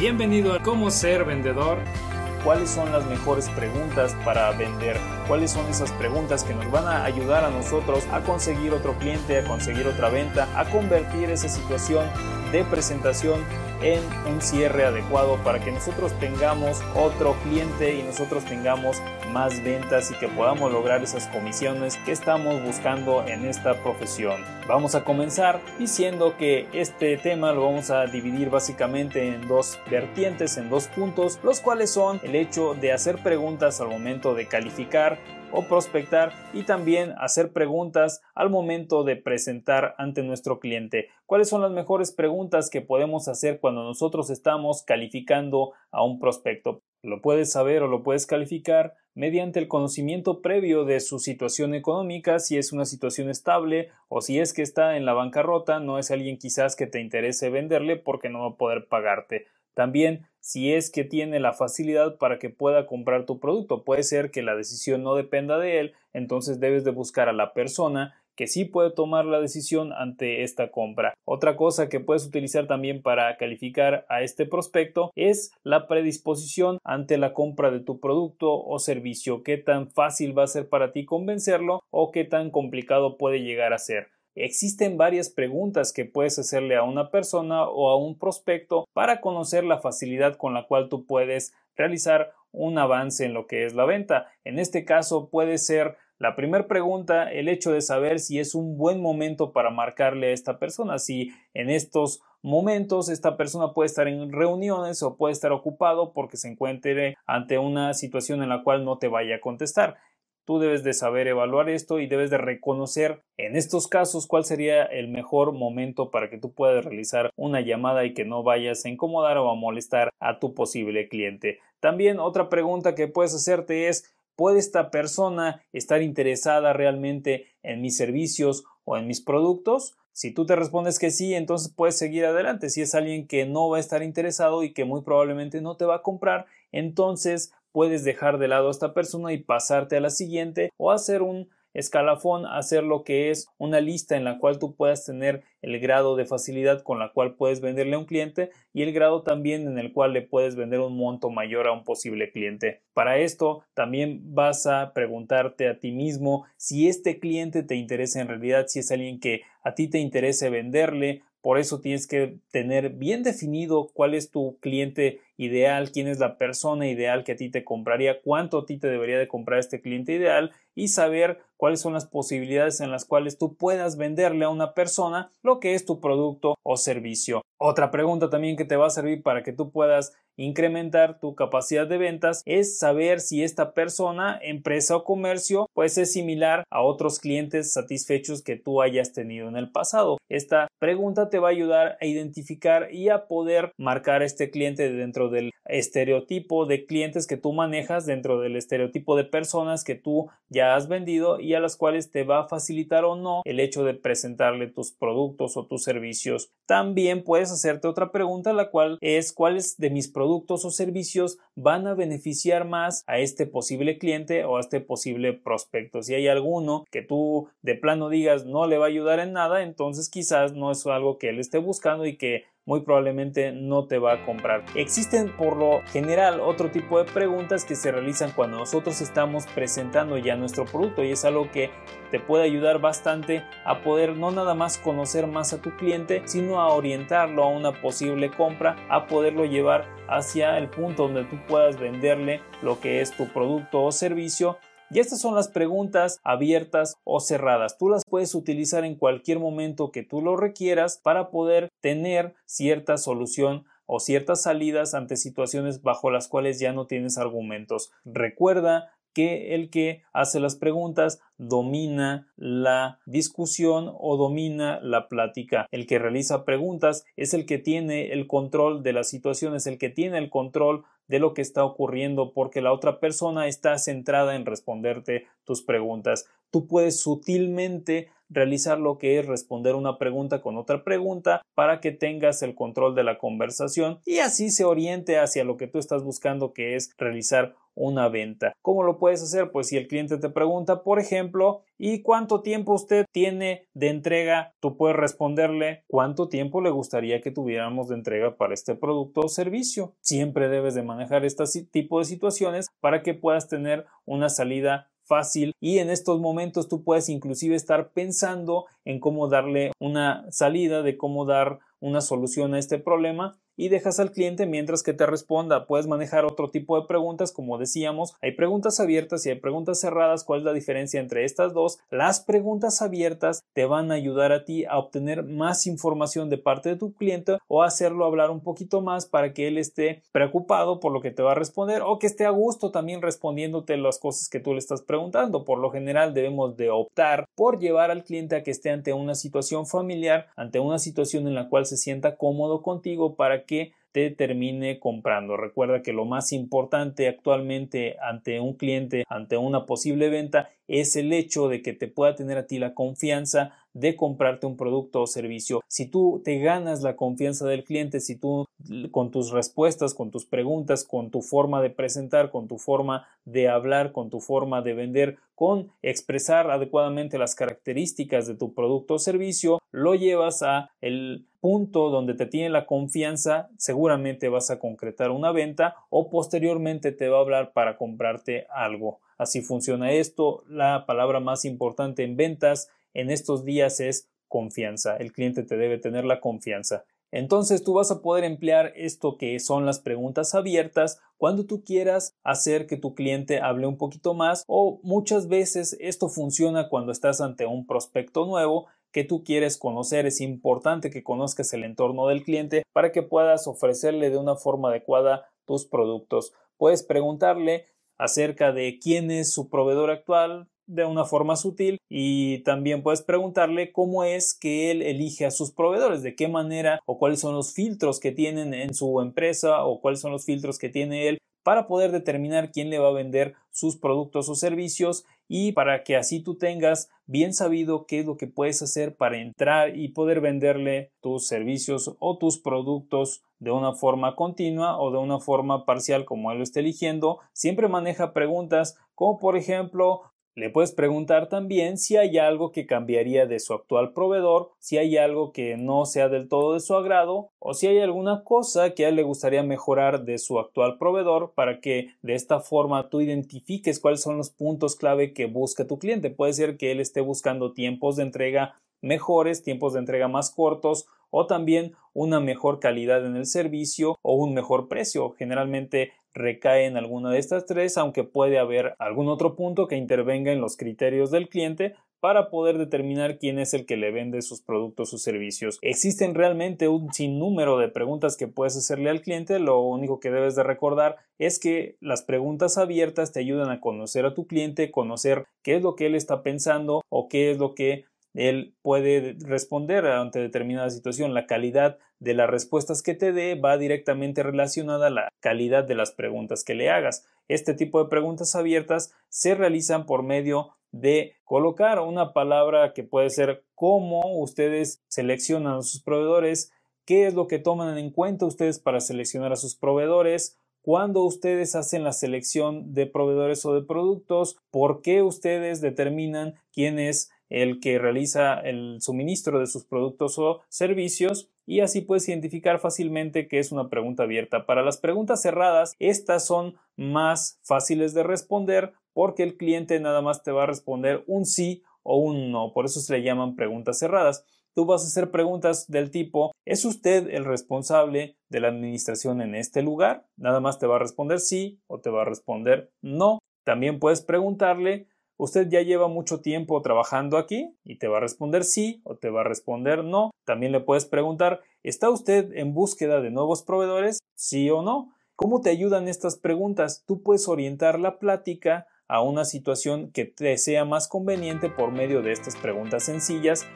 Bienvenido a Cómo ser vendedor. ¿Cuáles son las mejores preguntas para vender? ¿Cuáles son esas preguntas que nos van a ayudar a nosotros a conseguir otro cliente, a conseguir otra venta, a convertir esa situación de presentación en un cierre adecuado para que nosotros tengamos otro cliente y nosotros tengamos más ventas y que podamos lograr esas comisiones que estamos buscando en esta profesión. Vamos a comenzar diciendo que este tema lo vamos a dividir básicamente en dos vertientes, en dos puntos, los cuales son el hecho de hacer preguntas al momento de calificar o prospectar y también hacer preguntas al momento de presentar ante nuestro cliente. ¿Cuáles son las mejores preguntas que podemos hacer cuando nosotros estamos calificando a un prospecto? Lo puedes saber o lo puedes calificar mediante el conocimiento previo de su situación económica, si es una situación estable o si es que está en la bancarrota, no es alguien quizás que te interese venderle porque no va a poder pagarte. También si es que tiene la facilidad para que pueda comprar tu producto. Puede ser que la decisión no dependa de él, entonces debes de buscar a la persona que sí puede tomar la decisión ante esta compra. Otra cosa que puedes utilizar también para calificar a este prospecto es la predisposición ante la compra de tu producto o servicio. Qué tan fácil va a ser para ti convencerlo o qué tan complicado puede llegar a ser. Existen varias preguntas que puedes hacerle a una persona o a un prospecto para conocer la facilidad con la cual tú puedes realizar un avance en lo que es la venta. En este caso puede ser la primera pregunta el hecho de saber si es un buen momento para marcarle a esta persona, si en estos momentos esta persona puede estar en reuniones o puede estar ocupado porque se encuentre ante una situación en la cual no te vaya a contestar. Tú debes de saber evaluar esto y debes de reconocer en estos casos cuál sería el mejor momento para que tú puedas realizar una llamada y que no vayas a incomodar o a molestar a tu posible cliente. También otra pregunta que puedes hacerte es ¿Puede esta persona estar interesada realmente en mis servicios o en mis productos? Si tú te respondes que sí, entonces puedes seguir adelante. Si es alguien que no va a estar interesado y que muy probablemente no te va a comprar, entonces puedes dejar de lado a esta persona y pasarte a la siguiente o hacer un escalafón hacer lo que es una lista en la cual tú puedas tener el grado de facilidad con la cual puedes venderle a un cliente y el grado también en el cual le puedes vender un monto mayor a un posible cliente. Para esto también vas a preguntarte a ti mismo si este cliente te interesa en realidad, si es alguien que a ti te interese venderle, por eso tienes que tener bien definido cuál es tu cliente ideal, quién es la persona ideal que a ti te compraría, cuánto a ti te debería de comprar este cliente ideal y saber cuáles son las posibilidades en las cuales tú puedas venderle a una persona lo que es tu producto o servicio. Otra pregunta también que te va a servir para que tú puedas incrementar tu capacidad de ventas es saber si esta persona, empresa o comercio, pues es similar a otros clientes satisfechos que tú hayas tenido en el pasado. Esta pregunta te va a ayudar a identificar y a poder marcar este cliente dentro del estereotipo de clientes que tú manejas, dentro del estereotipo de personas que tú ya has vendido y a las cuales te va a facilitar o no el hecho de presentarle tus productos o tus servicios. También puedes hacerte otra pregunta, la cual es cuáles de mis productos o servicios van a beneficiar más a este posible cliente o a este posible prospecto. Si hay alguno que tú de plano digas no le va a ayudar en nada, entonces quizás no es algo que él esté buscando y que muy probablemente no te va a comprar. Existen por lo general otro tipo de preguntas que se realizan cuando nosotros estamos presentando ya nuestro producto y es algo que te puede ayudar bastante a poder no nada más conocer más a tu cliente, sino a orientarlo a una posible compra, a poderlo llevar hacia el punto donde tú puedas venderle lo que es tu producto o servicio y estas son las preguntas abiertas o cerradas. Tú las puedes utilizar en cualquier momento que tú lo requieras para poder tener cierta solución o ciertas salidas ante situaciones bajo las cuales ya no tienes argumentos. Recuerda que el que hace las preguntas domina la discusión o domina la plática. El que realiza preguntas es el que tiene el control de la situación, es el que tiene el control de lo que está ocurriendo porque la otra persona está centrada en responderte tus preguntas. Tú puedes sutilmente realizar lo que es responder una pregunta con otra pregunta para que tengas el control de la conversación y así se oriente hacia lo que tú estás buscando que es realizar una venta. ¿Cómo lo puedes hacer? Pues si el cliente te pregunta, por ejemplo, ¿y cuánto tiempo usted tiene de entrega? Tú puedes responderle cuánto tiempo le gustaría que tuviéramos de entrega para este producto o servicio. Siempre debes de manejar este tipo de situaciones para que puedas tener una salida fácil y en estos momentos tú puedes inclusive estar pensando en cómo darle una salida, de cómo dar una solución a este problema y dejas al cliente mientras que te responda. Puedes manejar otro tipo de preguntas, como decíamos, hay preguntas abiertas y hay preguntas cerradas. ¿Cuál es la diferencia entre estas dos? Las preguntas abiertas te van a ayudar a ti a obtener más información de parte de tu cliente o hacerlo hablar un poquito más para que él esté preocupado por lo que te va a responder o que esté a gusto también respondiéndote las cosas que tú le estás preguntando. Por lo general debemos de optar por llevar al cliente a que esté ante una situación familiar, ante una situación en la cual se sienta cómodo contigo para que que te termine comprando. Recuerda que lo más importante actualmente ante un cliente, ante una posible venta, es el hecho de que te pueda tener a ti la confianza de comprarte un producto o servicio. Si tú te ganas la confianza del cliente, si tú con tus respuestas, con tus preguntas, con tu forma de presentar, con tu forma de hablar, con tu forma de vender, con expresar adecuadamente las características de tu producto o servicio, lo llevas a el punto donde te tiene la confianza, seguramente vas a concretar una venta o posteriormente te va a hablar para comprarte algo. Así funciona esto. La palabra más importante en ventas en estos días es confianza. El cliente te debe tener la confianza. Entonces tú vas a poder emplear esto que son las preguntas abiertas cuando tú quieras hacer que tu cliente hable un poquito más o muchas veces esto funciona cuando estás ante un prospecto nuevo que tú quieres conocer. Es importante que conozcas el entorno del cliente para que puedas ofrecerle de una forma adecuada tus productos. Puedes preguntarle acerca de quién es su proveedor actual, de una forma sutil y también puedes preguntarle cómo es que él elige a sus proveedores, de qué manera o cuáles son los filtros que tienen en su empresa o cuáles son los filtros que tiene él para poder determinar quién le va a vender sus productos o servicios y para que así tú tengas bien sabido qué es lo que puedes hacer para entrar y poder venderle tus servicios o tus productos de una forma continua o de una forma parcial como él lo esté eligiendo. Siempre maneja preguntas como por ejemplo le puedes preguntar también si hay algo que cambiaría de su actual proveedor, si hay algo que no sea del todo de su agrado o si hay alguna cosa que a él le gustaría mejorar de su actual proveedor para que de esta forma tú identifiques cuáles son los puntos clave que busca tu cliente. Puede ser que él esté buscando tiempos de entrega mejores, tiempos de entrega más cortos o también una mejor calidad en el servicio o un mejor precio. Generalmente recae en alguna de estas tres, aunque puede haber algún otro punto que intervenga en los criterios del cliente para poder determinar quién es el que le vende sus productos o servicios. Existen realmente un sinnúmero de preguntas que puedes hacerle al cliente, lo único que debes de recordar es que las preguntas abiertas te ayudan a conocer a tu cliente, conocer qué es lo que él está pensando o qué es lo que él puede responder ante determinada situación. La calidad de las respuestas que te dé va directamente relacionada a la calidad de las preguntas que le hagas. Este tipo de preguntas abiertas se realizan por medio de colocar una palabra que puede ser cómo ustedes seleccionan a sus proveedores, qué es lo que toman en cuenta ustedes para seleccionar a sus proveedores, cuándo ustedes hacen la selección de proveedores o de productos, por qué ustedes determinan quién es el que realiza el suministro de sus productos o servicios y así puedes identificar fácilmente que es una pregunta abierta. Para las preguntas cerradas, estas son más fáciles de responder porque el cliente nada más te va a responder un sí o un no, por eso se le llaman preguntas cerradas. Tú vas a hacer preguntas del tipo ¿Es usted el responsable de la administración en este lugar? Nada más te va a responder sí o te va a responder no. También puedes preguntarle ¿Usted ya lleva mucho tiempo trabajando aquí? Y te va a responder sí o te va a responder no. También le puedes preguntar ¿Está usted en búsqueda de nuevos proveedores? Sí o no. ¿Cómo te ayudan estas preguntas? Tú puedes orientar la plática a una situación que te sea más conveniente por medio de estas preguntas sencillas.